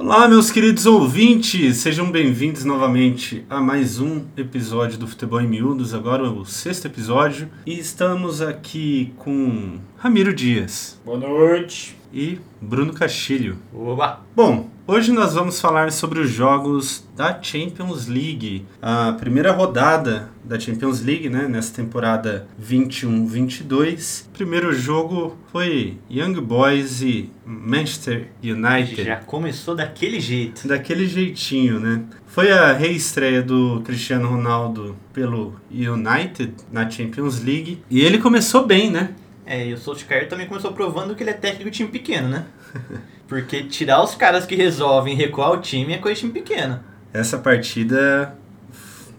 Olá, meus queridos ouvintes, sejam bem-vindos novamente a mais um episódio do Futebol em Miúdos, agora o sexto episódio, e estamos aqui com Ramiro Dias Boa noite. e Bruno Castilho. Oba! Bom, hoje nós vamos falar sobre os jogos da Champions League, a primeira rodada da Champions League, né, nessa temporada 21-22. Primeiro jogo foi Young Boys e Manchester United. Já começou daquele jeito. Daquele jeitinho, né? Foi a reestreia do Cristiano Ronaldo pelo United na Champions League. E ele começou bem, né? É, e o Solskjaer também começou provando que ele é técnico de time pequeno, né? Porque tirar os caras que resolvem recuar o time é coisa de time pequeno. Essa partida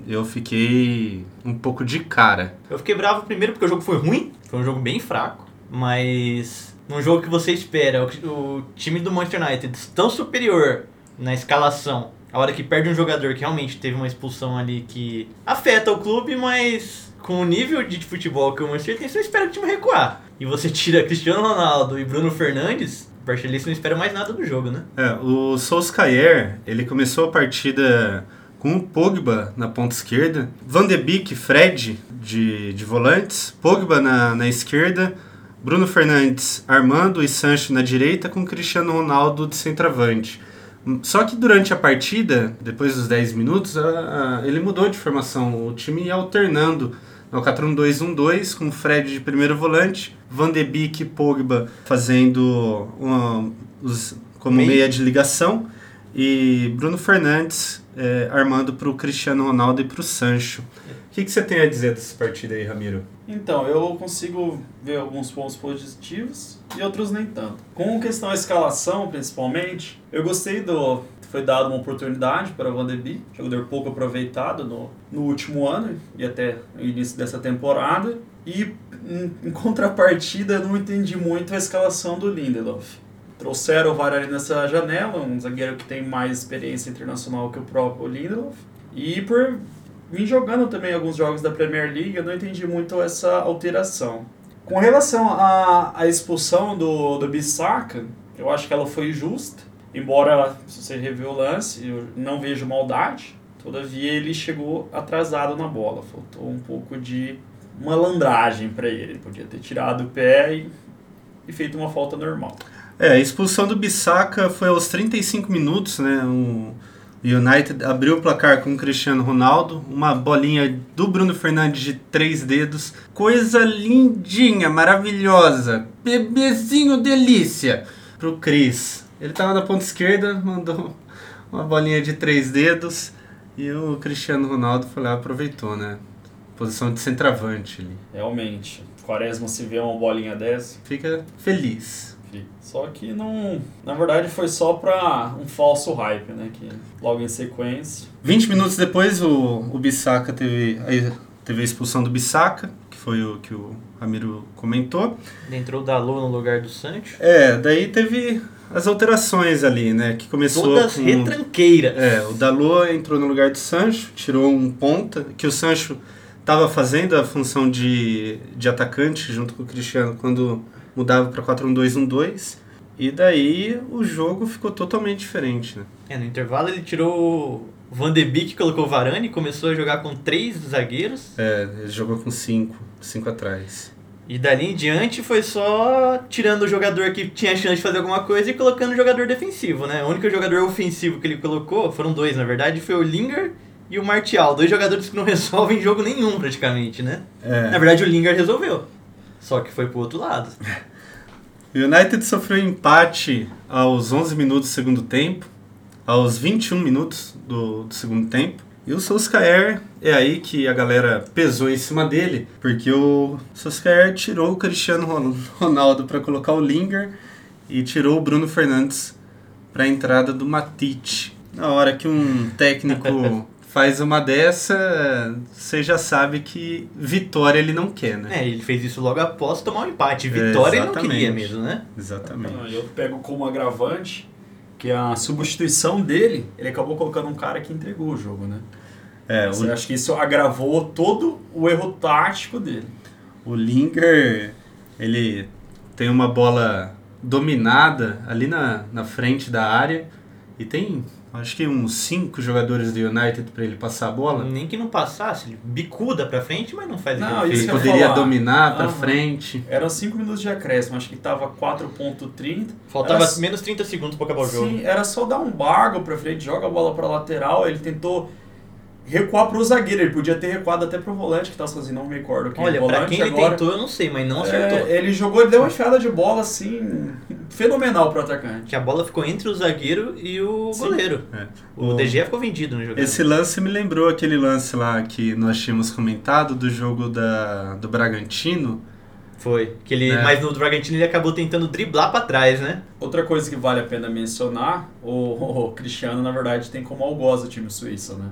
eu fiquei um pouco de cara. Eu fiquei bravo primeiro porque o jogo foi ruim, foi um jogo bem fraco, mas num jogo que você espera, o, time do Manchester United tão superior na escalação, a hora que perde um jogador que realmente teve uma expulsão ali que afeta o clube, mas com o nível de futebol que o Manchester tem, você espera o time recuar. E você tira Cristiano Ronaldo e Bruno Fernandes, o Barcelona não espera mais nada do jogo, né? É, o Solskjaer, ele começou a partida com o Pogba na ponta esquerda, Van de Beek, Fred de, de volantes, Pogba na, na esquerda, Bruno Fernandes, Armando e Sancho na direita, com Cristiano Ronaldo de centroavante. Só que durante a partida, depois dos 10 minutos, a- a- ele mudou de formação. O time ia alternando no 4-1-2-1-2, com o Fred de primeiro volante, Van de Beek e Pogba fazendo uma- os, como Meio. meia de ligação, e Bruno Fernandes eh, armando para o Cristiano Ronaldo e para o Sancho. O que, que você tem a dizer dessa partida aí, Ramiro? Então, eu consigo ver alguns pontos positivos e outros nem tanto. Com questão da escalação, principalmente, eu gostei do. Foi dada uma oportunidade para o Van jogador pouco aproveitado no, no último ano e até o início dessa temporada. E em, em contrapartida, eu não entendi muito a escalação do Lindelof. Trouxeram o Varane nessa janela, um zagueiro que tem mais experiência internacional que o próprio Lindelof. E por vim jogando também alguns jogos da Premier League, eu não entendi muito essa alteração. Com relação à, à expulsão do, do Bissaka, eu acho que ela foi justa, embora, se você rever o lance, eu não vejo maldade, todavia ele chegou atrasado na bola, faltou um pouco de malandragem para ele, ele podia ter tirado o pé e, e feito uma falta normal. É, a expulsão do Bissaka foi aos 35 minutos, né? O United abriu o placar com o Cristiano Ronaldo, uma bolinha do Bruno Fernandes de três dedos, coisa lindinha, maravilhosa, bebezinho delícia pro Cris. Ele tava na ponta esquerda, mandou uma bolinha de três dedos e o Cristiano Ronaldo foi lá aproveitou, né? Posição de centroavante ali. Realmente, Quaresma se vê uma bolinha dessa, Fica feliz. Só que não. Na verdade foi só pra um falso hype, né? Que logo em sequência. 20 minutos depois, o, o Bissaka teve, a- teve a expulsão do Bissaka, que foi o que o Ramiro comentou. Entrou o Dalot no lugar do Sancho. É, daí teve as alterações ali, né? Que começou Todas com... retranqueiras. É, o Dalot entrou no lugar do Sancho, tirou um ponta, que o Sancho estava fazendo a função de, de atacante junto com o Cristiano quando mudava para 4-1-2-1-2. E daí o jogo ficou totalmente diferente, né? É, no intervalo ele tirou o Van de Beek, colocou o Varane e começou a jogar com três zagueiros. É, ele jogou com cinco, cinco atrás. E dali em diante foi só tirando o jogador que tinha chance de fazer alguma coisa e colocando o jogador defensivo, né? O único jogador ofensivo que ele colocou, foram dois na verdade, foi o Lingard e o Martial. Dois jogadores que não resolvem jogo nenhum praticamente, né? É. Na verdade o Lingard resolveu. Só que foi pro outro lado. O United sofreu empate aos 11 minutos do segundo tempo, aos 21 minutos do, do segundo tempo. E o Solskjaer é aí que a galera pesou em cima dele, porque o Solskjaer tirou o Cristiano Ron- Ronaldo para colocar o Lingard e tirou o Bruno Fernandes para a entrada do Matite. Na hora que um técnico faz uma dessa, você já sabe que vitória ele não quer, né? É, ele fez isso logo após tomar um empate. Vitória ele não queria mesmo, né? Exatamente. Eu pego como agravante que a substituição dele, ele acabou colocando um cara que entregou o jogo, né? É, Eu o, acho que isso agravou todo o erro tático dele. O Linger, ele tem uma bola dominada ali na, na frente da área E tem, acho que uns cinco jogadores do United pra ele passar a bola. Nem que não passasse, ele bicuda pra frente, mas não faz Não, Ele poderia falar. dominar pra Aham. frente. Eram 5 minutos de acréscimo, acho que tava 4.30. Faltava Era- menos 30 segundos pra acabar o jogo. Sim, era só dar um bargo pra frente, joga a bola pra lateral, ele tentou recuar pro zagueiro, ele podia ter recuado até pro volante que tá sozinho, não me recordo é Olha, pra quem ele agora. tentou, eu não sei, mas não acertou. É, ele jogou, ele deu uma enfiada de bola assim, fenomenal pro atacante. Que a bola ficou entre o zagueiro e o Sim. goleiro. É. O DG ficou vendido no jogo. Esse lance me lembrou aquele lance lá que nós tínhamos comentado do jogo da, do Bragantino. Foi. Que ele, É. Mas no Bragantino ele acabou tentando driblar pra trás, né? Outra coisa que vale a pena mencionar, o, o Cristiano, na verdade, tem como algoz o time suíço, né?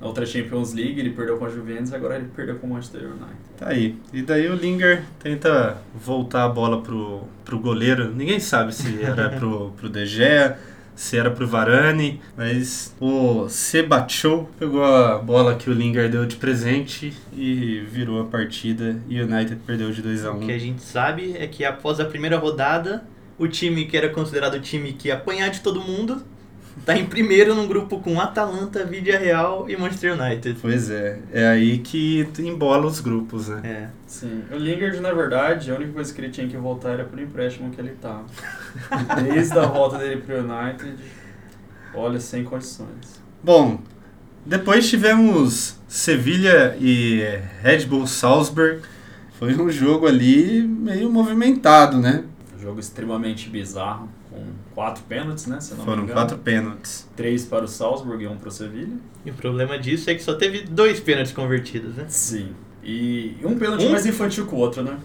Na outra Champions League ele perdeu com a Juventus, agora ele perdeu com o Manchester United. Tá aí. E daí o Linger tenta voltar a bola pro, pro goleiro. Ninguém sabe se era pro, pro De Gea, se era pro Varane, mas o Sebachou pegou a bola que o Linger deu de presente e virou a partida e o United perdeu de 2 a O que a 1 gente sabe é que após a primeira rodada, o time que era considerado o time que ia apanhar de todo mundo, tá em primeiro num grupo com Atalanta, Vidia Real e Manchester United. Pois é, é aí que embola os grupos, né? É. Sim, o Lingard, na verdade, a única coisa que ele tinha que voltar era pro empréstimo que ele tava. Desde a volta dele pro United, olha, sem condições. Bom, depois tivemos Sevilha e Red Bull Salzburg. Foi um jogo ali meio movimentado, né? Um jogo extremamente bizarro, com quatro pênaltis, né? Foram engano. quatro pênaltis. Três para o Salzburg e um para o Sevilha. E o problema disso é que só teve dois pênaltis convertidos, né? Sim. E um pênalti Um? mais infantil que o outro, né?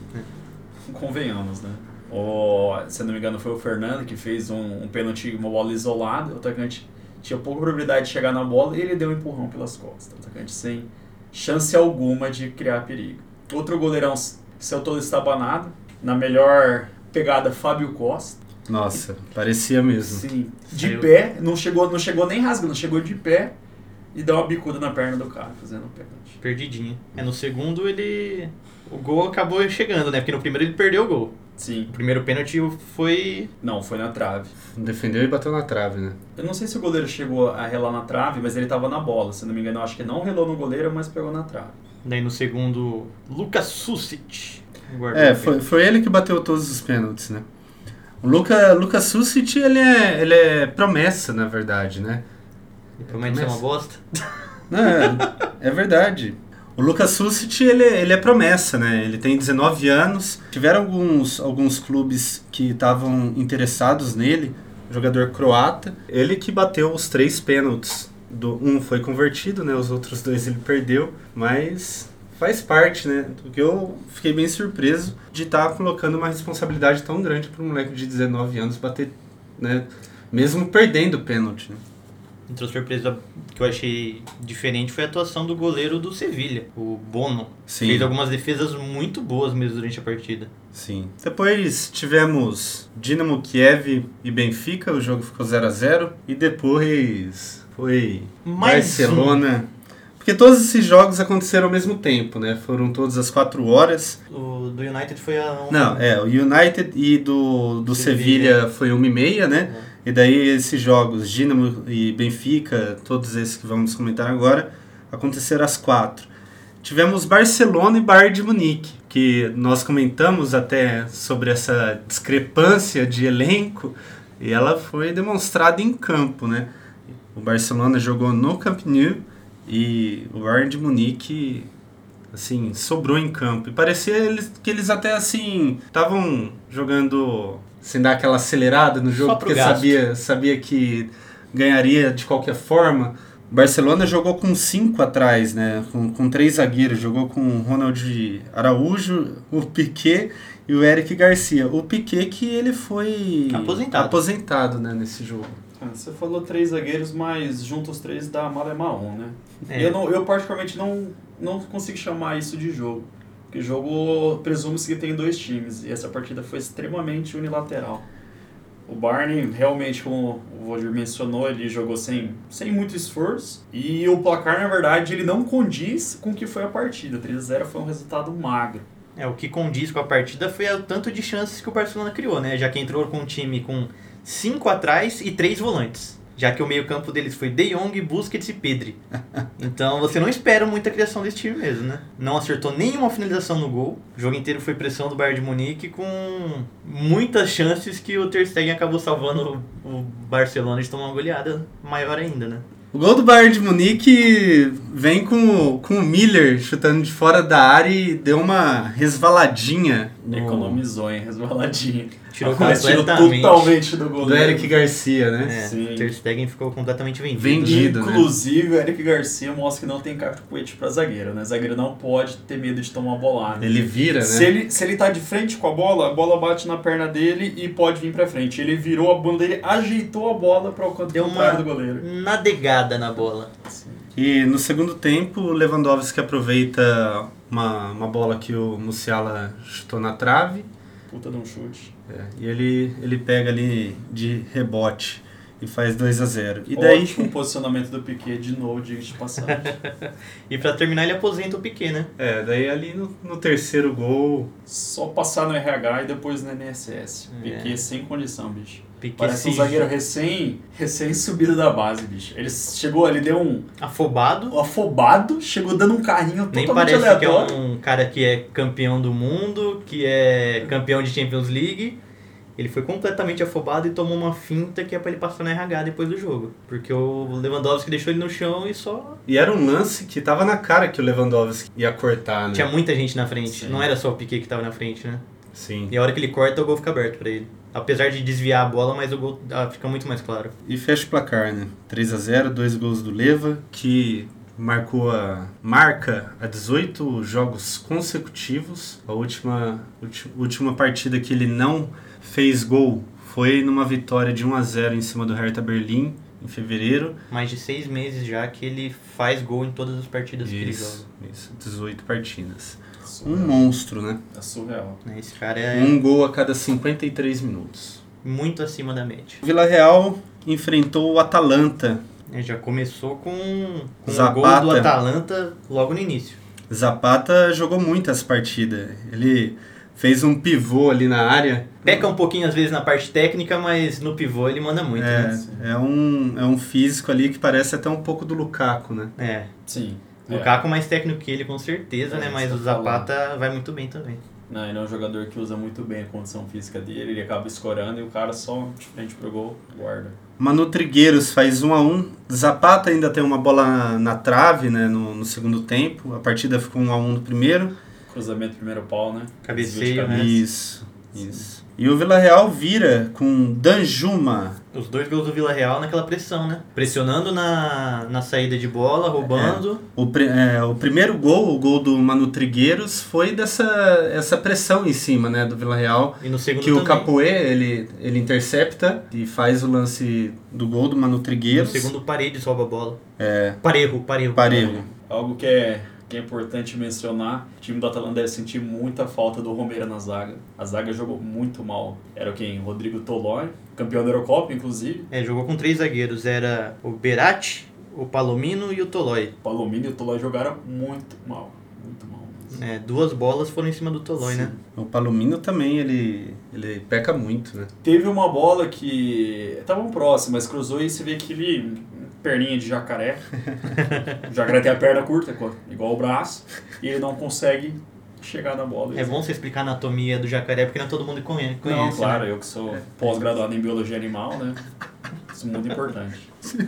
Convenhamos, né? O, se eu não me engano, foi o Fernando que fez um, um pênalti, uma bola isolada. O atacante tinha pouca probabilidade de chegar na bola e ele deu um empurrão pelas costas. O atacante sem chance alguma de criar perigo. Outro goleirão, seu todo estabanado. Na melhor pegada, Fábio Costa. Nossa, parecia mesmo. Sim. De Saiu. pé, não chegou, não chegou nem rasgando, chegou de pé e deu uma bicuda na perna do cara, fazendo o pênalti. Perdidinho. É, no segundo ele. O gol acabou chegando, né? Porque no primeiro ele perdeu o gol. Sim. O primeiro pênalti foi. Não, foi na trave. Defendeu e bateu na trave, né? Eu não sei se o goleiro chegou a relar na trave, mas ele tava na bola. Se não me engano, eu acho que não relou no goleiro, mas pegou na trave. Daí no segundo, Lucas Susic. É, foi, foi ele que bateu todos os pênaltis, né? O Luca, Lucas Susic, ele é, ele é promessa, na verdade, né? Ele promete ser uma bosta. Não, é, é verdade. O Lucas Susic, ele, ele é promessa, né? Ele tem 19 anos. Tiveram alguns, alguns clubes que estavam interessados nele. Jogador croata. Ele que bateu os três pênaltis. Do, um foi convertido, né? Os outros dois ele perdeu. Mas faz parte, né? Do que eu fiquei bem surpreso de estar colocando uma responsabilidade tão grande para um moleque de 19 anos bater, né? Mesmo perdendo o pênalti. Né? Outra surpresa que eu achei diferente foi a atuação do goleiro do Sevilha, o Bono. Sim. Fez algumas defesas muito boas mesmo durante a partida. Sim. Depois tivemos Dinamo Kiev e Benfica, o jogo ficou 0 a 0 E depois foi Mais Barcelona. Porque todos esses jogos aconteceram ao mesmo tempo, né? Foram todos às 4 horas. O do United foi a. Não, é, o United e do, do Sevilha. Foi 1 e meia, né? E daí esses jogos, Dinamo e Benfica, todos esses que vamos comentar agora, aconteceram às quatro. Tivemos Barcelona e Bayern de Munique, que nós comentamos até sobre essa discrepância de elenco, e ela foi demonstrada em campo, né? O Barcelona jogou no Camp Nou e o Bayern de Munique assim, sobrou em campo. E parecia eles, que eles até assim estavam jogando sem dar aquela acelerada no jogo, porque gasto. sabia, sabia que ganharia de qualquer forma. O Barcelona jogou com cinco atrás, né? Com, com três zagueiros. Jogou com o Ronald Araújo, o Piquet e o Eric Garcia. O Piquet que ele foi Aposentado. aposentado né, nesse jogo. Você falou três zagueiros, mas juntos os três dá Malemaon, né? É. Eu, não, eu particularmente não, não consigo chamar isso de jogo. Porque jogo presume-se que tem dois times. E essa partida foi extremamente unilateral. O Barney, realmente, como o Roger mencionou, ele jogou sem, sem muito esforço. E o placar, na verdade, ele não condiz com o que foi a partida. 3x0 foi um resultado magro. É, o que condiz com a partida foi o tanto de chances que o Barcelona criou, né? Já que entrou com um time com cinco atrás e três volantes. já que o meio-campo deles foi De Jong, Busquets e Pedri. Então você não espera muita criação desse time mesmo, né? Não acertou nenhuma finalização no gol. O jogo inteiro foi pressão do Bayern de Munique com muitas chances que o Ter Stegen acabou salvando o Barcelona de tomar uma goleada maior ainda, né? O gol do Bayern de Munique vem com, o- com o Miller chutando de fora da área e deu uma resvaladinha no, Economizou, hein? Resvaladinha. Tirou completamente. totalmente do gol. do Eric Garcia, né? É, Sim. o Ter Stegen ficou completamente vendido. Vendido. né? Inclusive, o Eric Garcia mostra que não tem cacuete pra zagueiro, né? Zagueiro não pode ter medo de tomar bolada. Ele vira, né? Se ele, se ele tá de frente com a bola, a bola bate na perna dele e pode vir pra frente. Ele virou a bunda dele, ajeitou a bola para o canto Deu contrário uma do goleiro. nadegada na bola. E no segundo tempo, o Lewandowski aproveita uma, uma bola que o Musiala chutou na trave Puta de um chute. é, e ele, ele pega ali de rebote e faz 2 a 0 E daí, Ótimo posicionamento do Piquet, de novo, de passagem. E pra terminar, ele aposenta o Piquet, né? é, daí ali no, no terceiro gol, Só passar no RH e depois no NSS. É. Piquet sem condição, bicho. Parece um zagueiro recém, recém subido da base, bicho. Ele chegou ali, deu um, afobado. afobado, chegou dando um carrinho Nem totalmente parece que é aleatório. um cara que é campeão do mundo, que é campeão de Champions League. Ele foi completamente afobado e tomou uma finta que é pra ele passar na RH depois do jogo. Porque o Lewandowski deixou ele no chão e só. e era um lance que tava na cara que o Lewandowski ia cortar, né? Tinha muita gente na frente. Sim. Não era só o Piquet que tava na frente, né? Sim. E a hora que ele corta, o gol fica aberto pra ele. Apesar de desviar a bola, mas o gol ah, fica muito mais claro. E fecha o placar, né? 3 a 0 dois gols do Leva, que marcou a marca a 18 jogos consecutivos. A última, última partida que ele não fez gol foi numa vitória de 1 a 0 em cima do Hertha Berlim em fevereiro. Mais de seis meses já que ele faz gol em todas as partidas que ele joga. Isso, isso, 18 partidas. Um Surreal. monstro, né? É surreal. né? Esse cara é Um gol a cada 53 minutos. muito acima da média. O Vila Real enfrentou o Atalanta Ele já começou com, com o Zapata. gol do Atalanta logo no início. Zapata jogou muitas partidas. Ele fez um pivô ali na área. Peca um pouquinho às vezes na parte técnica, mas no pivô ele manda muito, né? É, é, um, é um físico ali que parece até um pouco do Lukaku, né? É. Sim. O Lukaku mais técnico que ele, com certeza, É, né? Mas o Zapata vai muito bem também. Não, ele é um jogador que usa muito bem a condição física dele, ele acaba escorando e o cara só de frente pro gol, guarda. Manu Trigueiros faz 1 a 1 Zapata ainda tem uma bola na, trave né, no, no segundo tempo. A partida ficou 1 a 1 no primeiro. Cruzamento primeiro pau, né? Cabeceio, né? cabeça. Isso, isso. E o Vila Real vira com Danjuma. Os dois gols do Vila Real naquela pressão, né? Pressionando na, na saída de bola, roubando. O, pri- é, o primeiro gol, o gol do Manu Trigueiros, foi dessa essa pressão em cima né, do Vila Real. E no segundo Que o também. Capoe, ele, ele intercepta e faz o lance do gol do Manu No Trigueiros. segundo, Paredes rouba a bola. É, Parejo, Parejo. Parejo. Algo que é, que é importante mencionar, o time do Atalanta deve sentir muita falta do Romero na zaga. A zaga jogou muito mal. Era quem? Rodrigo Tolói, campeão da Eurocopa, inclusive. É, jogou com três zagueiros. Era o Berati, o Palomino e o Tolói. O Palomino e o Tolói jogaram muito mal. Muito mal. É, duas bolas foram em cima do Tolói, né? O Palomino também, ele, ele peca muito, né? Teve uma bola que estavam próximas, mas cruzou e você vê aquele perninha de jacaré. o jacaré tem a perna curta, igual o braço, e ele não consegue chegar na bola. É bom você explicar a anatomia do jacaré, porque não todo mundo conhece. Não, conhece, claro, né? eu que sou pós-graduado em biologia animal, né? Isso é muito importante.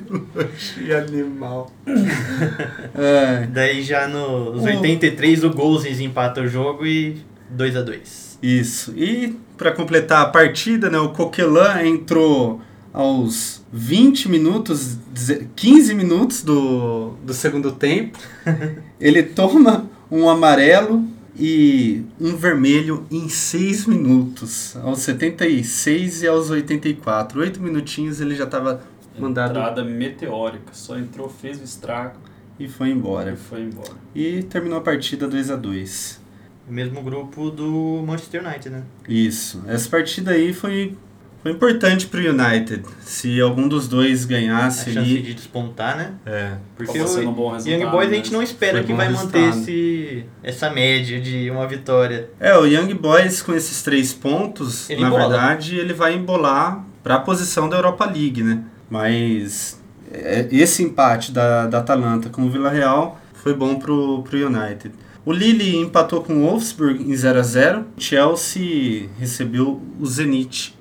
Que animal. é, Daí já nos O- 83 o Golzes empata o jogo e 2 a 2 isso. E para completar a partida, né, o Coquelin entrou aos 20 minutos, deze- 15 minutos do, do segundo tempo. Ele toma um amarelo e um vermelho em 6 minutos, aos 76 e aos 84. 8 minutinhos ele já estava mandado Entrada meteórica, só entrou, fez o estrago e foi embora. e foi embora. E terminou a partida 2 a 2 O mesmo grupo do Manchester United, né? Isso. Essa partida aí foi, foi importante pro United. Se algum dos dois A ganhasse chance ali. de despontar, né? É. Porque o um bom Young Boys a né? gente não espera Foi que vai manter resultado. esse, essa média de uma vitória. É, o Young Boys com esses três pontos, Ele na embola. verdade, ele vai embolar para a posição da Europa League, né? Mas é, esse empate da, da Atalanta com o Vila Real foi bom pro, pro United. O Lille empatou com o Wolfsburg em 0 a 0 Chelsea recebeu o Zenit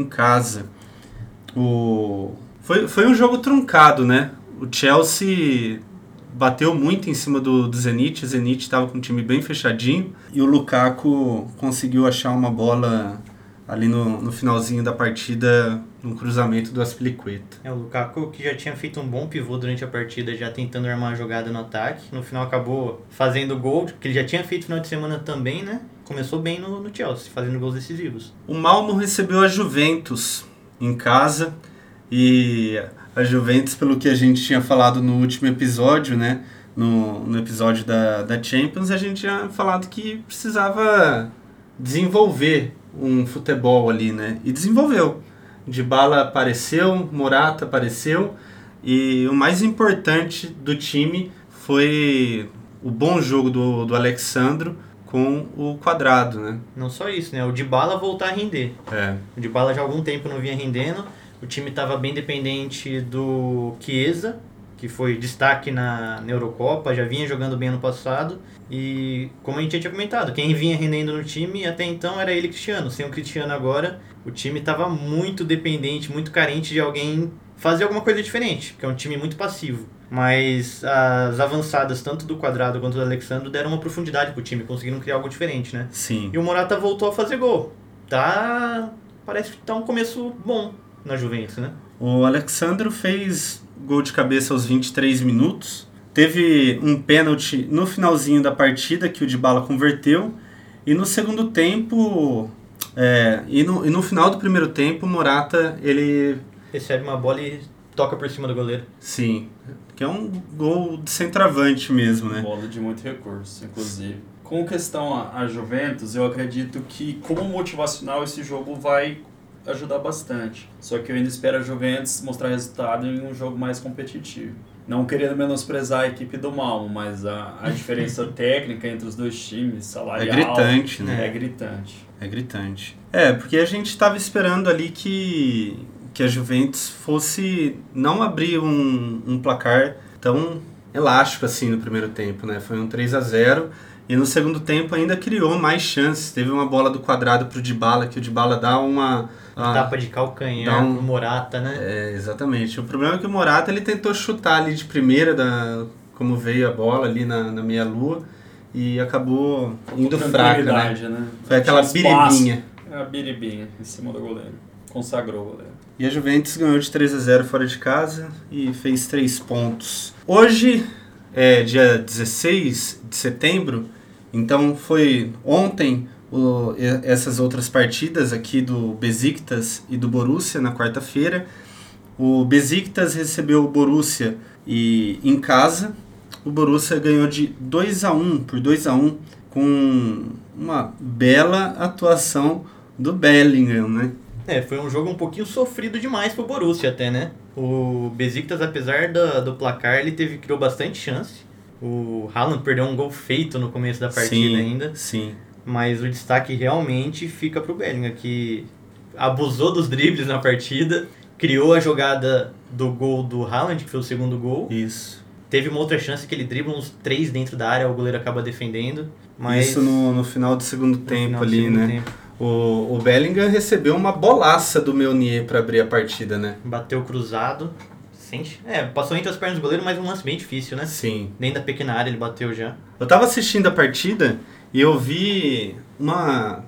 em casa. O... Foi, foi um jogo truncado, né? O Chelsea bateu muito em cima do, do Zenit. O Zenit estava com um time bem fechadinho. E o Lukaku conseguiu achar uma bola ali no, no finalzinho da partida, no cruzamento do Aspilicueta. É, o Lukaku que já tinha feito um bom pivô durante a partida, já tentando armar a jogada no ataque. No final acabou fazendo gol, que ele já tinha feito no final de semana também, né? Começou bem no, no Chelsea, fazendo gols decisivos. O Malmo recebeu a Juventus em casa e a Juventus, pelo que a gente tinha falado no último episódio, né? No, no episódio da, da Champions, a gente tinha falado que precisava desenvolver um futebol ali, né? E desenvolveu. De bala apareceu, Morata apareceu e o mais importante do time foi o bom jogo do, do Alexandro com o quadrado, né? Não só isso, né? O Dybala voltar a render. É. O Dybala já há algum tempo não vinha rendendo. O time estava bem dependente do Chiesa, que foi destaque na, na Eurocopa, já vinha jogando bem ano passado. E como a gente já tinha comentado, quem vinha rendendo no time até então era ele Cristiano. Sem o Cristiano agora, o time estava muito dependente, muito carente de alguém fazer alguma coisa diferente, porque é um time muito passivo. Mas as avançadas, tanto do Quadrado quanto do Alexandre, deram uma profundidade pro time, conseguiram criar algo diferente, né? Sim. E o Morata voltou a fazer gol. Tá. Parece que tá um começo bom na Juventus, né? O Alexandro fez gol de cabeça aos 23 minutos. Teve um pênalti no finalzinho da partida que o Dybala converteu. E no segundo tempo, é, e, no, e no final do primeiro tempo, o Morata, ele... Recebe uma bola e toca por cima do goleiro. Sim, que é um gol de centroavante mesmo, né? Bola de muito recurso, inclusive. Com questão a, Juventus, eu acredito que como motivacional esse jogo vai ajudar bastante. Só que eu ainda espero a Juventus mostrar resultado em um jogo mais competitivo. Não querendo menosprezar a equipe do Malmo, mas a, a diferença técnica entre os dois times, É salarial... gritante, né? É gritante. É gritante. É, porque a gente estava esperando ali que, que a Juventus fosse não abrir um, um placar tão elástico assim no primeiro tempo, né? Foi um 3 a 0 e no segundo tempo ainda criou mais chances. Teve uma bola do quadrado pro Dybala, que o Dybala dá uma... a- Tapa de calcanhar um- no Morata, né? É, exatamente. O problema é que o Morata ele tentou chutar ali de primeira, da, como veio a bola ali na, na meia-lua, e acabou indo fraca, né? Né? Foi aquela Tinha espaço. biribinha. É a biribinha em cima do goleiro. Consagrou o goleiro. E a Juventus ganhou de 3 a 0 fora de casa e fez 3 pontos. Hoje é dia 16 de setembro, então foi ontem o- essas outras partidas aqui do Besiktas e do Borussia na quarta-feira. O Besiktas recebeu o Borussia e em casa. O Borussia ganhou de 2 a 1 por 2 a 1 com uma bela atuação do Bellingham, né? É, foi um jogo um pouquinho sofrido demais pro Borussia até, né? O Besiktas, apesar do, do placar, ele teve, criou bastante chance. O Haaland perdeu um gol feito no começo da partida sim, ainda. Sim. Mas o destaque realmente fica pro Bellingham, que abusou dos dribles na partida, criou a jogada do gol do Haaland, que foi o segundo gol. Isso. Teve uma outra chance que ele dribla uns três dentro da área, o goleiro acaba defendendo. Mas Isso no, no final do segundo no tempo ali, segundo né? tempo, O, o Bellingham recebeu uma bolaça do Meunier para abrir a partida, né? bateu cruzado. É, passou entre as pernas do goleiro, mas um lance bem difícil, né? Sim. Dentro da pequena área ele bateu já. Eu tava assistindo a partida e eu vi uma,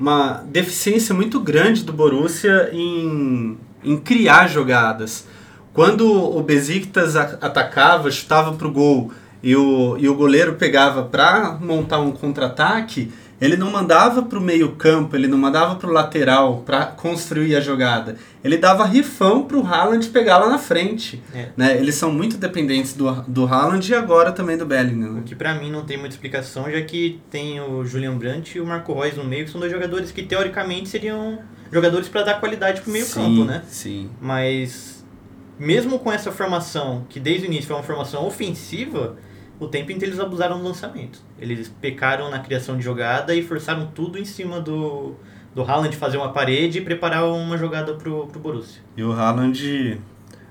uma deficiência muito grande do Borussia em, em criar jogadas. Quando o Besiktas atacava, chutava pro gol e o, e o goleiro pegava para montar um contra-ataque, ele não mandava pro meio campo, ele não mandava pro lateral para construir a jogada. Ele dava rifão pro Haaland pegar lá na frente. É. Né? Eles são muito dependentes do, do Haaland e agora também do Bellingham. O né? que pra mim não tem muita explicação, já que tem o Julian Brandt e o Marco Reus no meio, que são dois jogadores que teoricamente seriam jogadores pra dar qualidade pro meio sim, campo, né? Sim. Mas mesmo com essa formação, que desde o início foi uma formação ofensiva, o tempo inteiro eles abusaram do lançamento. Eles pecaram na criação de jogada e forçaram tudo em cima do, do Haaland fazer uma parede e preparar uma jogada pro, pro Borussia. E o Haaland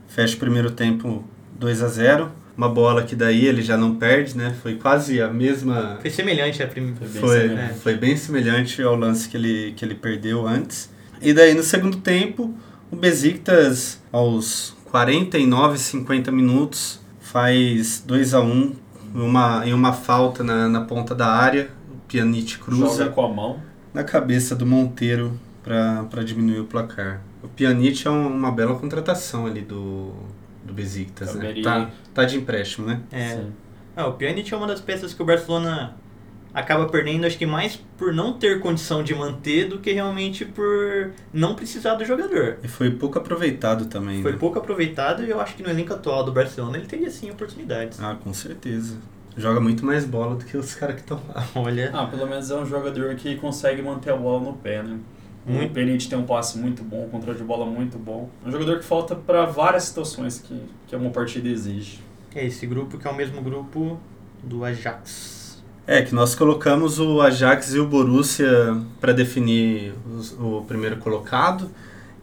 fecha o primeiro tempo 2 a 0 Uma bola que daí ele já não perde, né? Foi quase a mesma. Foi semelhante a primeira. Foi bem Foi, semelhante. foi bem semelhante ao lance que ele, que ele perdeu antes. E daí no segundo tempo, o Besiktas, aos 49, 50 minutos, faz 2 a 1 uma, em uma falta na, na ponta da área. O Pjanic cruza Joga com a mão. na cabeça do Monteiro para diminuir o placar. O Pjanic é um- uma bela contratação ali do, do Besiktas, né? Tá, tá de empréstimo, né? É. Sim. Ah, o Pjanic é uma das peças que o Barcelona acaba perdendo, acho que mais por não ter condição de manter do que realmente por não precisar do jogador. E foi pouco aproveitado também, Foi né? pouco aproveitado e eu acho que no elenco atual do Barcelona ele teria sim oportunidades. Ah, com certeza. Joga muito mais bola do que os caras que estão lá. Olha, Ah, pelo menos é um jogador que consegue manter a bola no pé, né? Muito. O tem um passe muito bom, um controle de bola muito bom. É um jogador que falta para várias situações que, que uma partida exige. é esse grupo que é o mesmo grupo do Ajax. É, que nós colocamos o Ajax e o Borussia para definir os- o primeiro colocado.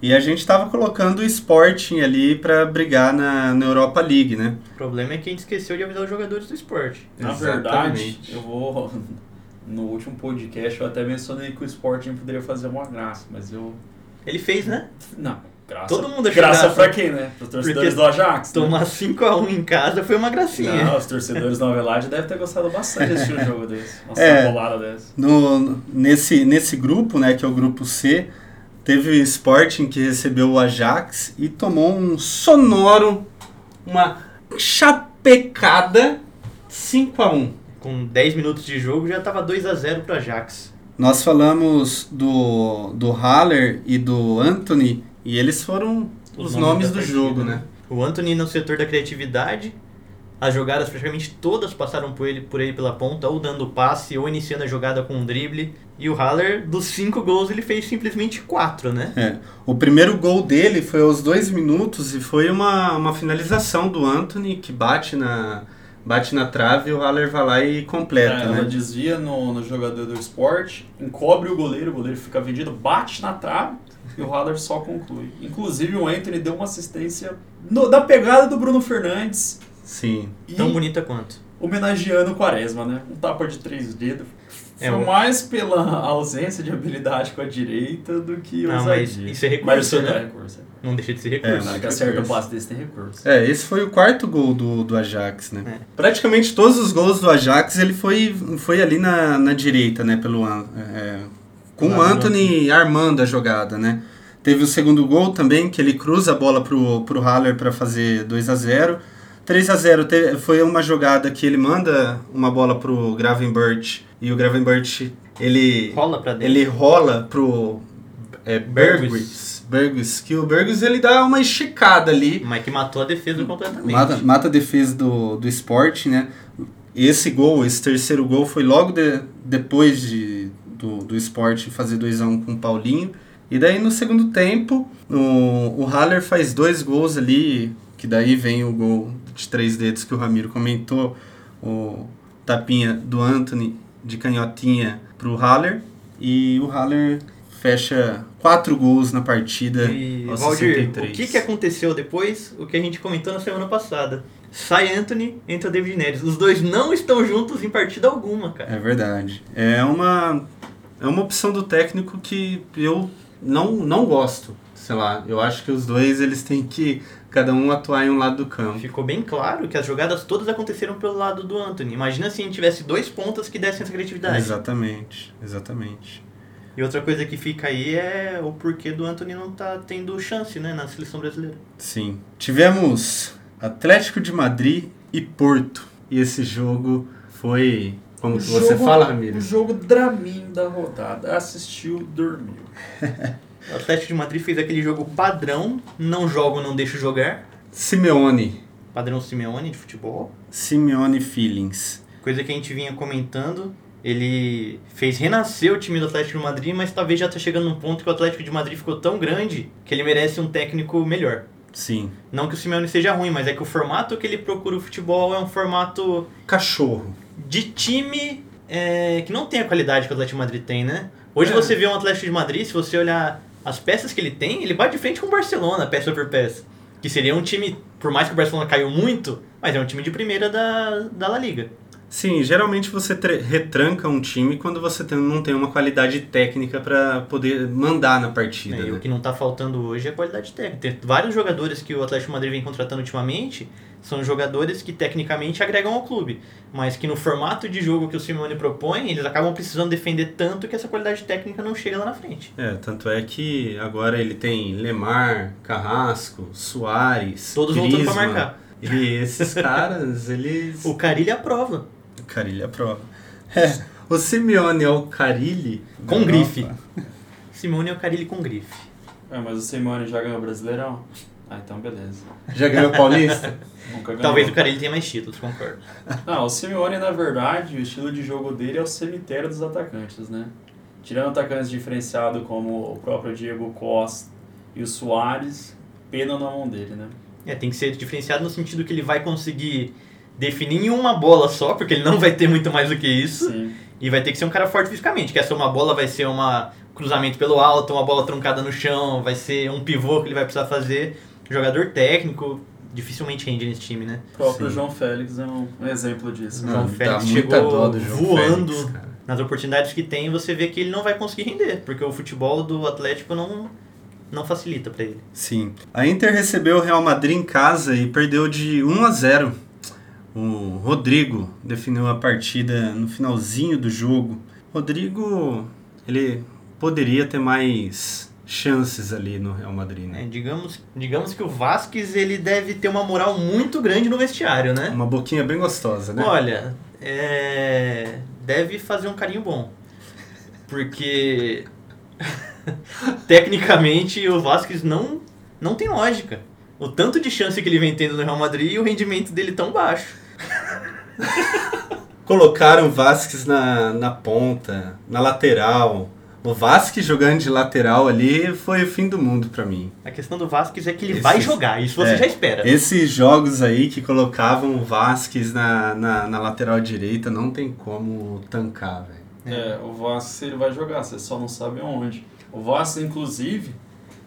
E a gente estava colocando o Sporting ali para brigar na, na Europa League, né? O problema é que a gente esqueceu de avisar os jogadores do esporte. Na Exatamente. verdade, eu vou. No último podcast eu até mencionei que o Sporting poderia fazer uma graça, mas eu. Ele fez, né? Não, graça. Todo mundo achou Graça graça. pra quem, né? Para os torcedores Porque do Ajax. né? Tomar 5x1 em casa foi uma gracinha. Não, os torcedores da Novelade devem ter gostado bastante de assistir um jogo desse. Uma É. sacolada dessa. No, nesse, nesse grupo, né, que é o grupo C, teve o Sporting que recebeu o Ajax e tomou um sonoro, uma chapecada 5 a 1 Com 10 minutos de jogo já tava 2x0 pro Ajax. Nós falamos do, do Haller e do Anthony e eles foram os, Os nomes, nomes do jogo, né? né? O Anthony no setor da criatividade. As jogadas praticamente todas passaram por ele, por ele pela ponta, ou dando passe, ou iniciando a jogada com um drible. E o Haller, dos cinco gols, ele fez simplesmente quatro, né? É. O primeiro gol dele foi aos dois minutos e foi uma, uma finalização do Anthony que bate na, bate na trave e o Haller vai lá e completa, É, ela né? desvia no, no jogador do esporte, encobre o goleiro, o goleiro fica vendido, bate na trave e o Haller só conclui. Inclusive o Anthony deu uma assistência no- da pegada do Bruno Fernandes Sim. Tão bonita quanto. homenageando o Quaresma, né? Um tapa de três dedos. É, Foi mais pela ausência de habilidade com a direita do que Não, mas isso é recurso, Mas isso né? é recurso. é. Não deixa de ser É, recurso. Na hora que acerta o passe desse tem recurso. É, esse foi o quarto gol do, do Ajax, né? É. Praticamente todos os gols do Ajax ele foi, foi ali na, na direita, né? Pelo, é, com o Anthony armando a jogada, né? Teve o segundo gol também, que ele cruza a bola pro, pro Haller para fazer 2 a 0 3 a 0 te- foi uma jogada que ele manda uma bola pro Gravenbert e o Gravenbert ele Rola dentro. ele rola pro é, Bergwis, Bergwis, que o Bergwis ele dá uma esticada ali Mas que matou a defesa completamente. Mata, mata a defesa do, do esporte, né? Esse gol, esse terceiro gol foi logo de- depois de, do, do esporte fazer 2x1 com o Paulinho. E daí no segundo tempo, o, o Haller faz dois gols ali, que daí vem o gol de três dedos que o Ramiro comentou, o tapinha do Anthony de canhotinha pro Haller. E o Haller fecha quatro gols na partida E, aos Valdir, 63. o que, que aconteceu depois? O que a gente comentou na semana passada. Sai Anthony, entra David Neres. Os dois não estão juntos em partida alguma, cara. É verdade. É uma, é uma opção do técnico que eu não, não gosto. Sei lá, eu acho que os dois eles têm que cada um atuar em um lado do campo. Ficou bem claro que as jogadas todas aconteceram pelo lado do Anthony. Imagina se a gente tivesse dois pontas que dessem essa criatividade. Exatamente, exatamente. E outra coisa que fica aí é o porquê do Anthony não tá tendo chance, né, na seleção brasileira. Sim. Tivemos Atlético de Madrid e Porto. E esse jogo foi, como O você jogo- fala, O Ramiro? jogo Dramin da rodada. Assistiu, dormiu. O Atlético de Madrid fez aquele jogo padrão, não jogo, não deixo jogar. Simeone. Padrão Simeone de futebol. Simeone Feelings. Coisa que a gente vinha comentando. Ele fez renascer o time do Atlético de Madrid, mas talvez já tá chegando num ponto que o Atlético de Madrid ficou tão grande que ele merece um técnico melhor. Sim. Não que o Simeone seja ruim, mas é que o formato que ele procura o futebol é um formato Cachorro. de time é, que não tem a qualidade que o Atlético de Madrid tem, né? Hoje É. você vê um Atlético de Madrid, se você olhar as peças que ele tem, ele bate de frente com o Barcelona, peça por peça. Que seria um time, por mais que o Barcelona caiu muito, mas é um time de primeira da, da La Liga. Sim, geralmente você retranca um time quando você tem- não tem uma qualidade técnica pra poder mandar na partida. né? E né? o que não tá faltando hoje é qualidade técnica. Tem vários jogadores que o Atlético Madrid vem contratando ultimamente são jogadores que tecnicamente agregam ao clube, mas que no formato de jogo que o Simeone propõe, eles acabam precisando defender tanto que essa qualidade técnica não chega lá na frente. É, tanto é que agora ele tem Lemar, Carrasco, Soares, Todos voltando pra Griezmann. marcar. E esses caras, eles... O Carilli aprova. Carilli aprova. É, o Simeone é o Carilli... Com grife. Europa. Simone é o Carilli com grife. É, mas o Simeone já ganhou o Brasileirão? Ah, então beleza. Já ganhou o Paulista? Nunca ganhou. Talvez o Carilli tenha mais títulos, concordo. Não, o Simeone, na verdade, o estilo de jogo dele é o cemitério dos atacantes, né? Tirando atacantes diferenciados como o próprio Diego Costa e o Soares, pena na mão dele, né? É, tem que ser diferenciado no sentido que ele vai conseguir definir em uma bola só, porque ele não vai ter muito mais do que isso. Sim. E vai ter que ser um cara forte fisicamente, que essa uma bola vai ser uma cruzamento pelo alto, uma bola truncada no chão, vai ser um pivô que ele vai precisar fazer. Jogador técnico, dificilmente rende nesse time, né? O próprio Sim. João Félix é um, exemplo disso. O João Não, Félix chegou dó do João voando. Félix, cara. Nas oportunidades que tem, você vê que ele não vai conseguir render, porque o futebol do Atlético não, não facilita pra ele. Sim. A Inter recebeu o Real Madrid em casa e perdeu de 1 a 0. O Rodrigo definiu a partida no finalzinho do jogo. Rodrigo, ele poderia ter mais chances ali no Real Madrid, né? É, digamos, digamos que o Vasquez ele deve ter uma moral muito grande no vestiário, né? Uma boquinha bem gostosa, né? Olha, é, deve fazer um carinho bom. Porque tecnicamente o Vasquez não, não tem lógica. O tanto de chance que ele vem tendo no Real Madrid e o rendimento dele tão baixo. Colocaram o Vasquez na, na ponta, na lateral. O Vasquez jogando de lateral ali foi o fim do mundo pra mim. A questão do Vasquez é que ele Esses- vai jogar, isso você é, já espera. Esses jogos aí que colocavam o Vasquez na, na, na lateral direita não tem como tancar, velho. É, o Vasco ele vai jogar, você só não sabe onde. O Vasco, inclusive,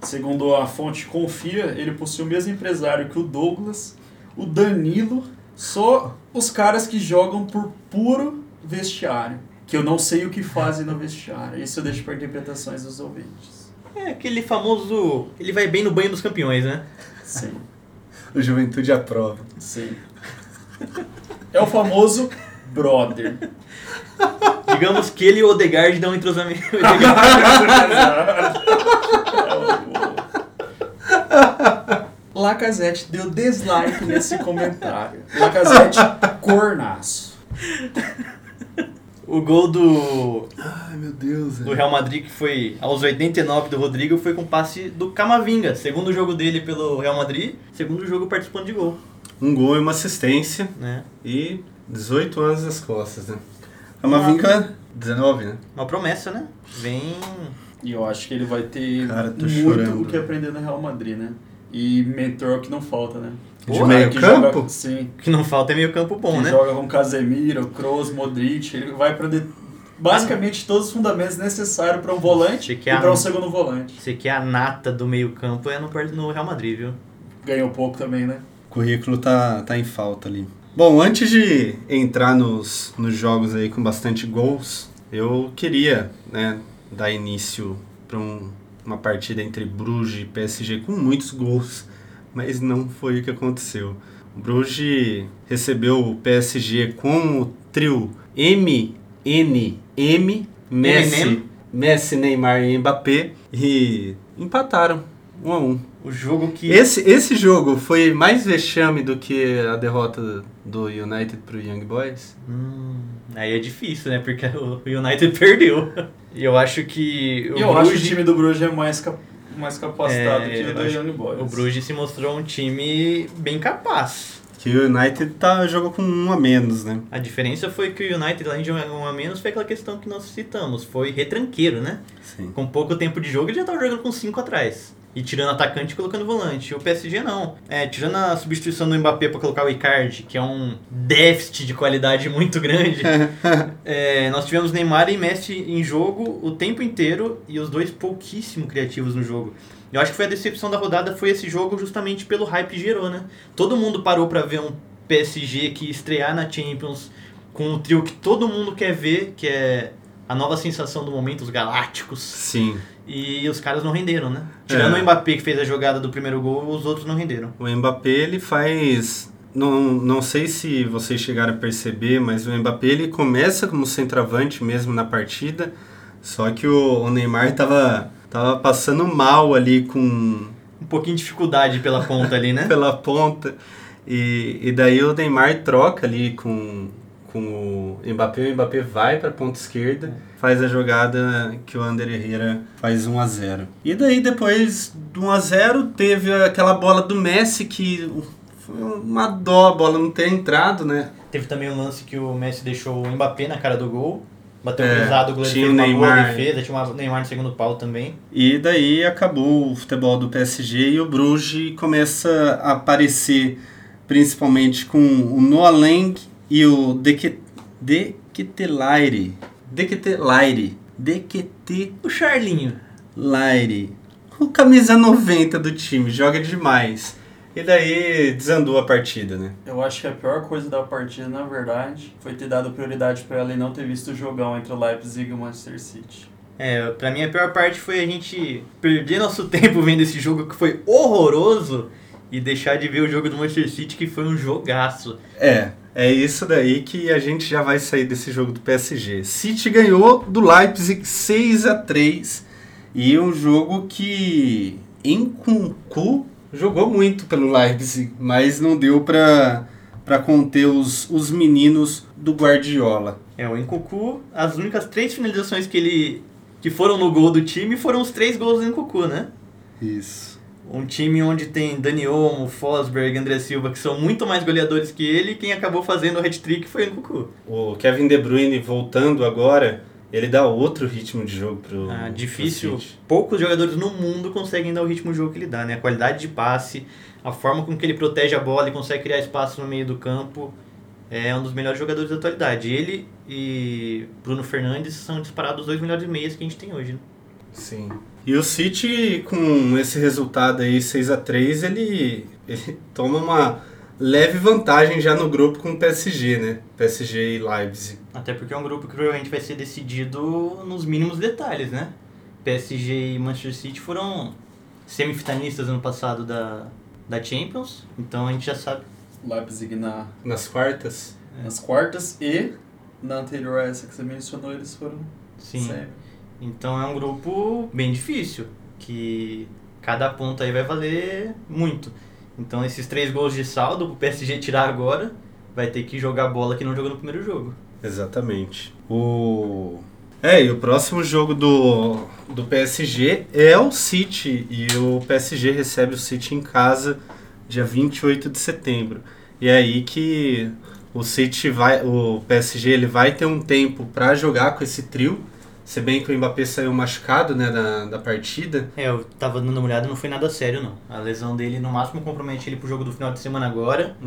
segundo a fonte Confia, ele possui o mesmo empresário que o Douglas, o Danilo, só os caras que jogam por puro vestiário. Que eu não sei o que fazem no vestiário. Isso eu deixo para interpretações dos ouvintes. É aquele famoso. Ele vai bem no banho dos campeões, né? Sim, O Juventude aprova. sim. É o famoso brother. Digamos que ele e o Odegaard dão um entrosamento. Lacazette deu dislike nesse comentário. Lacazette, cornaço. o gol do, Ai, meu Deus. do Real Madrid, que foi aos 89 do Rodrigo, foi com passe do Camavinga. Segundo jogo dele pelo Real Madrid, segundo jogo participando de gol. Um gol e uma assistência Né? e 18 anos nas costas, né? Camavinga, 19, né? Uma promessa, né? Vem. E eu acho que ele vai ter Cara, tô muito chorando. o que aprender no Real Madrid, né? E mentor que não falta, né? De Porra, meio que campo? Joga, sim. O que não falta é meio campo bom, que né? joga com Casemiro, Kroos, Modric. Ele vai aprender basicamente todos os fundamentos necessários para um volante e para um segundo volante. Você quer a nata do meio campo é no, no Real Madrid, viu? Ganhou pouco também, né? O currículo tá, tá em falta ali. Bom, antes de entrar nos, nos jogos aí com bastante gols, eu queria né, dar início para um, uma partida entre Bruges e PSG com muitos gols, mas não foi o que aconteceu. O Bruges recebeu o PSG com o trio MNM, Messi, Eminem. Messi, Neymar e Mbappé e empataram, um a um. O jogo que. Esse, esse jogo foi mais vexame do que a derrota do United pro Young Boys? Hum, aí é difícil, né? Porque o United perdeu. E eu acho que o eu acho que o Bruges, time do Bruges é mais, cap- mais capacitado É, que o do Young Boys. o Bruges se mostrou um time bem capaz. Que o United tá, jogou com um a menos, né? A diferença foi que o United, além de um a menos, foi aquela questão que nós citamos. Foi retranqueiro, né? Sim. Com pouco tempo de jogo, ele já estava jogando com 5 atrás. E tirando atacante e colocando volante. O PSG não. É, tirando a substituição do Mbappé para colocar o Icardi, que é um déficit de qualidade muito grande, é, nós tivemos Neymar e Messi em jogo o tempo inteiro e os dois pouquíssimo criativos no jogo. Eu acho que foi a decepção da rodada foi esse jogo justamente pelo hype que gerou, né? Todo mundo parou para ver um PSG que estrear na Champions com um trio que todo mundo quer ver, que é a nova sensação do momento, os Galácticos. Sim. E os caras não renderam, né? Tirando É. o Mbappé que fez a jogada do primeiro gol, os outros não renderam. O Mbappé, ele faz... Não, não sei se vocês chegaram a perceber, mas o Mbappé, ele começa como centroavante mesmo na partida, só que o, o Neymar tava, tava passando mal ali com... Um pouquinho de dificuldade pela ponta ali, né? pela ponta. E, e daí o Neymar troca ali com, com o Mbappé. O Mbappé vai para a ponta esquerda, faz a jogada que o Ander Herrera faz 1 a 0 E daí depois do 1 a 0 teve aquela bola do Messi que foi uma dó a bola não ter entrado, né? Teve também um lance que o Messi deixou o Mbappé na cara do gol. Bateu É, cruzado, o goleiro tinha fez uma boa Neymar. defesa, tinha o Neymar no segundo pau também. E daí acabou o futebol do PSG e o Bruges começa a aparecer principalmente com o Noah Lang e o Deke- Deketelaire. Deketelaire. Deketelaire. O Charlinho. O camisa 90 do time, joga demais. E daí desandou a partida, né? Eu acho que a pior coisa da partida, na verdade, foi ter dado prioridade pra ela e não ter visto o jogão entre o Leipzig e o Manchester City. É, pra mim a pior parte foi a gente perder nosso tempo vendo esse jogo que foi horroroso e deixar de ver o jogo do Manchester City que foi um jogaço. É, é isso daí que a gente já vai sair desse jogo do PSG. City ganhou do Leipzig 6 a 3 e um jogo que Nkunku jogou muito pelo Leipzig, mas não deu pra, pra conter os, os meninos do Guardiola. É, o Nkunku, as únicas três finalizações que ele que foram no gol do time foram os três gols do Nkunku, né? Isso. Um time onde tem Dani Olmo, Fosberg, André Silva, que são muito mais goleadores que ele, e quem acabou fazendo o hat-trick foi o Nkunku. O Kevin De Bruyne voltando agora, ele dá outro ritmo de jogo pro, Ah, pro difícil. City. Poucos jogadores no mundo conseguem dar o ritmo de jogo que ele dá, né? A qualidade de passe, a forma com que ele protege a bola e consegue criar espaço no meio do campo. É um dos melhores jogadores da atualidade. Ele e Bruno Fernandes são disparados os dois melhores meias que a gente tem hoje. Né? Sim. E o City, com esse resultado aí, 6 a 3 ele, ele toma uma leve vantagem já no grupo com o PSG, né? PSG e Leipzig. Até porque é um grupo que provavelmente vai ser decidido nos mínimos detalhes, né? PSG e Manchester City foram semifinalistas ano passado da, da Champions, então a gente já sabe. Leipzig na, Nas quartas. nas quartas e na anterior a essa que você mencionou, eles foram Sim. sempre. Então é um grupo bem difícil, que cada ponto aí vai valer muito. Então esses três gols de saldo pro PSG tirar agora, vai ter que jogar bola que não jogou no primeiro jogo. Exatamente. O... É, e o próximo jogo do, do PSG é o City. E o PSG recebe o City em casa dia 28 de setembro. E é aí que o City vai. O PSG ele vai ter um tempo para jogar com esse trio. Se bem que o Mbappé saiu machucado né, da, da partida. É, eu tava dando uma olhada, não foi nada sério não. A lesão dele no máximo compromete ele pro jogo do final de semana agora,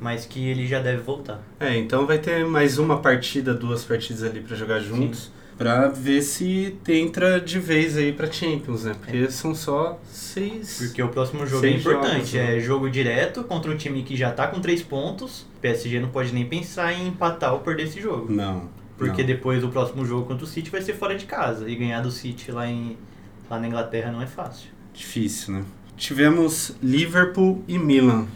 mas que ele já deve voltar. É, então vai ter mais uma partida, duas partidas ali para jogar juntos. Pra ver se entra de vez aí pra Champions, né? Porque são só seis. Porque o próximo jogo é importante, jogos, né? é jogo direto contra um time que já tá com três pontos. PSG não pode nem pensar em empatar ou perder esse jogo. Não. Porque não. depois o próximo jogo contra o City vai ser fora de casa. E ganhar do City lá, em, lá na Inglaterra não é fácil. Difícil, né? Tivemos Liverpool e Milan.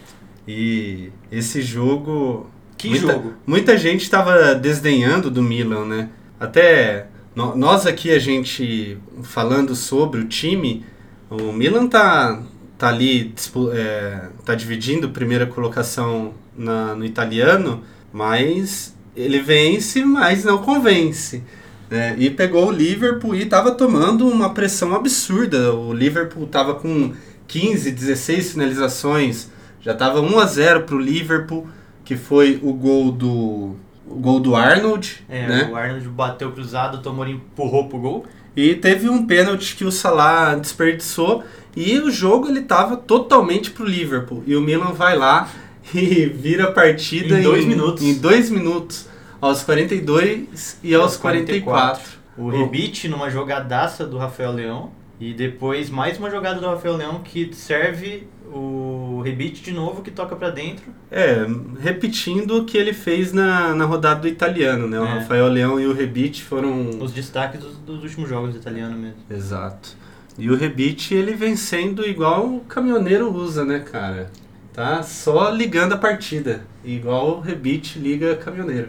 E esse jogo. Que muita, jogo! Muita gente estava desdenhando do Milan, né? Até no- nós aqui, a gente falando sobre o time, o Milan tá, tá ali, é, tá dividindo primeira colocação na- no italiano, mas ele vence, mas não convence. né? E pegou o Liverpool e estava tomando uma pressão absurda. O Liverpool estava com 15, 16 finalizações, já estava 1 a 0 para o Liverpool, que foi o gol do o gol do Arnold, É, né? o Arnold bateu cruzado, o Tomori empurrou pro gol. E teve um pênalti que o Salah desperdiçou E o jogo ele tava totalmente pro Liverpool. E o Milan vai lá e vira a partida Em dois minutos. Em dois minutos. Aos 42 e aos 44. O rebite numa jogadaça do Rafael Leão. E depois mais uma jogada do Rafael Leão que serve o rebite de novo, que toca pra dentro. É, repetindo o que ele fez na, na rodada do italiano, né? O É. Rafael Leão e o Rebite foram. Os destaques dos, dos últimos jogos do italiano mesmo. Exato. E o Rebite ele vem sendo igual o caminhoneiro usa, né, cara? Tá só ligando a partida. Igual o Rebite liga caminhoneiro.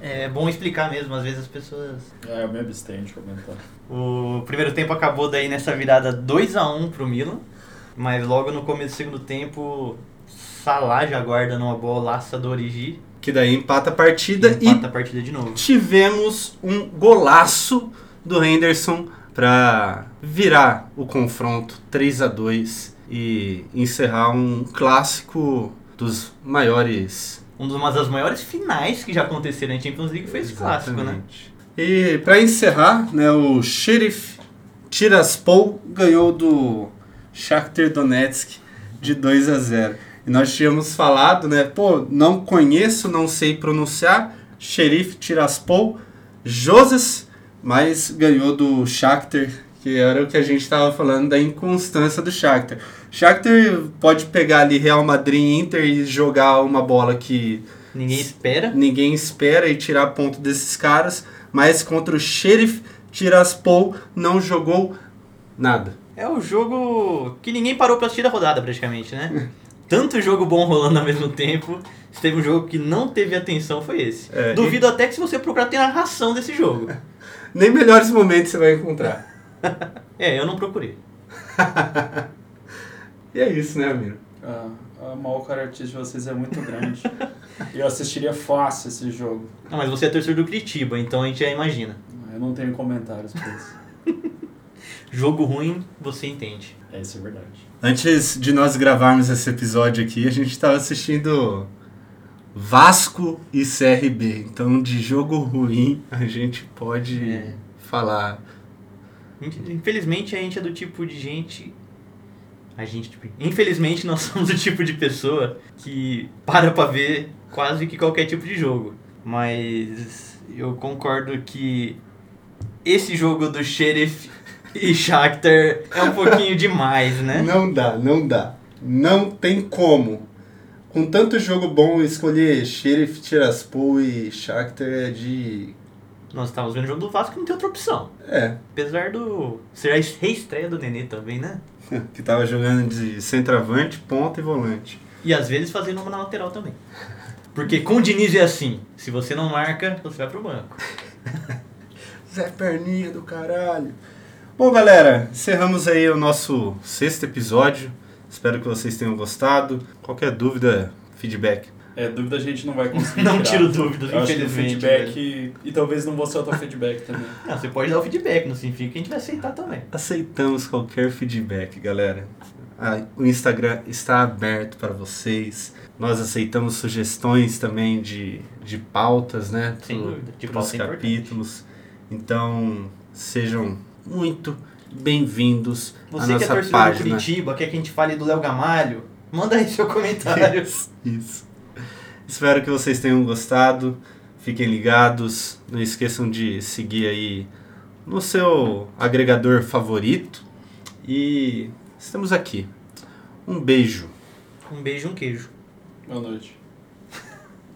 É bom explicar mesmo, às vezes as pessoas. É, eu me abstenho de comentar. O primeiro tempo acabou daí nessa virada 2 a 1 pro Milan, mas logo no começo do segundo tempo, Salah já guarda numa bolaça do Origi Que daí empata a partida e empata a partida de novo. e tivemos um golaço do Henderson para virar o confronto 3 a 2 e encerrar um clássico dos maiores Um dos- uma das maiores finais que já aconteceram na Champions League foi esse clássico, né? E para encerrar, né, o Sheriff Tiraspol ganhou do Shakhtar Donetsk de 2 a 0. E nós tínhamos falado, né, pô, não conheço, não sei pronunciar, Sheriff Tiraspol, Joses, mas ganhou do Shakhtar, que era o que a gente estava falando da inconstância do Shakhtar. Shakhtar pode pegar ali Real Madrid e Inter e jogar uma bola que Ninguém espera. ninguém espera e tirar ponto desses caras, mas contra o Sheriff Tiraspol não jogou nada. É o jogo que ninguém parou pra assistir a rodada, praticamente, né? Tanto jogo bom rolando ao mesmo tempo. Se teve um jogo que não teve atenção, foi esse. É, Duvido até que se você procurar tem narração desse jogo. Nem melhores momentos você vai encontrar. É, eu não procurei. E é isso, né, amigo? Ah, a mau caráter de vocês é muito grande. Eu assistiria fácil esse jogo. Não, mas você é torcedor do Curitiba, então a gente já imagina. Eu não tenho comentários pra isso. Jogo ruim, você entende. É, isso é verdade. Antes de nós gravarmos esse episódio aqui, a gente estava assistindo Vasco e CRB. Então, de jogo ruim, a gente pode É. falar. Infelizmente a gente é do tipo de gente. A gente, tipo, infelizmente nós somos o tipo de pessoa que para pra ver quase que qualquer tipo de jogo. Mas eu concordo que esse jogo do Sheriff e Shakhtar é um pouquinho demais, né? Não dá, não dá. Não tem como. Com tanto jogo bom, escolher Sheriff Tiraspol e Shakhtar é de. Nós estávamos vendo o jogo do Vasco não tem outra opção. É, Apesar do. ser a reestreia do Nenê também, né? que tava jogando de centroavante, ponta e volante. E às vezes fazendo uma na lateral também. Porque com o Diniz é assim: se você não marca, você vai pro banco. Zé Perninha do caralho. Bom, galera, encerramos aí o nosso sexto episódio. Espero que vocês tenham gostado. Qualquer dúvida, feedback. É, dúvida a gente não vai conseguir Não tirar. tiro dúvidas, Eu acho que o infelizmente. feedback... E talvez não vou ser o teu feedback também. Não, você pode dar o feedback, não significa que a gente vai aceitar também. Aceitamos qualquer feedback, galera. Ah, o Instagram está aberto para vocês. Nós aceitamos sugestões também de, de pautas, né? Sem pro- dúvida, de pros pauta é importante. capítulos. Então, sejam muito bem-vindos à Você que é nossa torcedor do. Curitiba, quer que a gente fale do Léo Gamalho, manda aí seu comentário. Isso, isso. Espero que vocês tenham gostado. Fiquem ligados. Não esqueçam de seguir aí no seu agregador favorito. E estamos aqui. Um beijo. Um beijo e um queijo. Boa noite.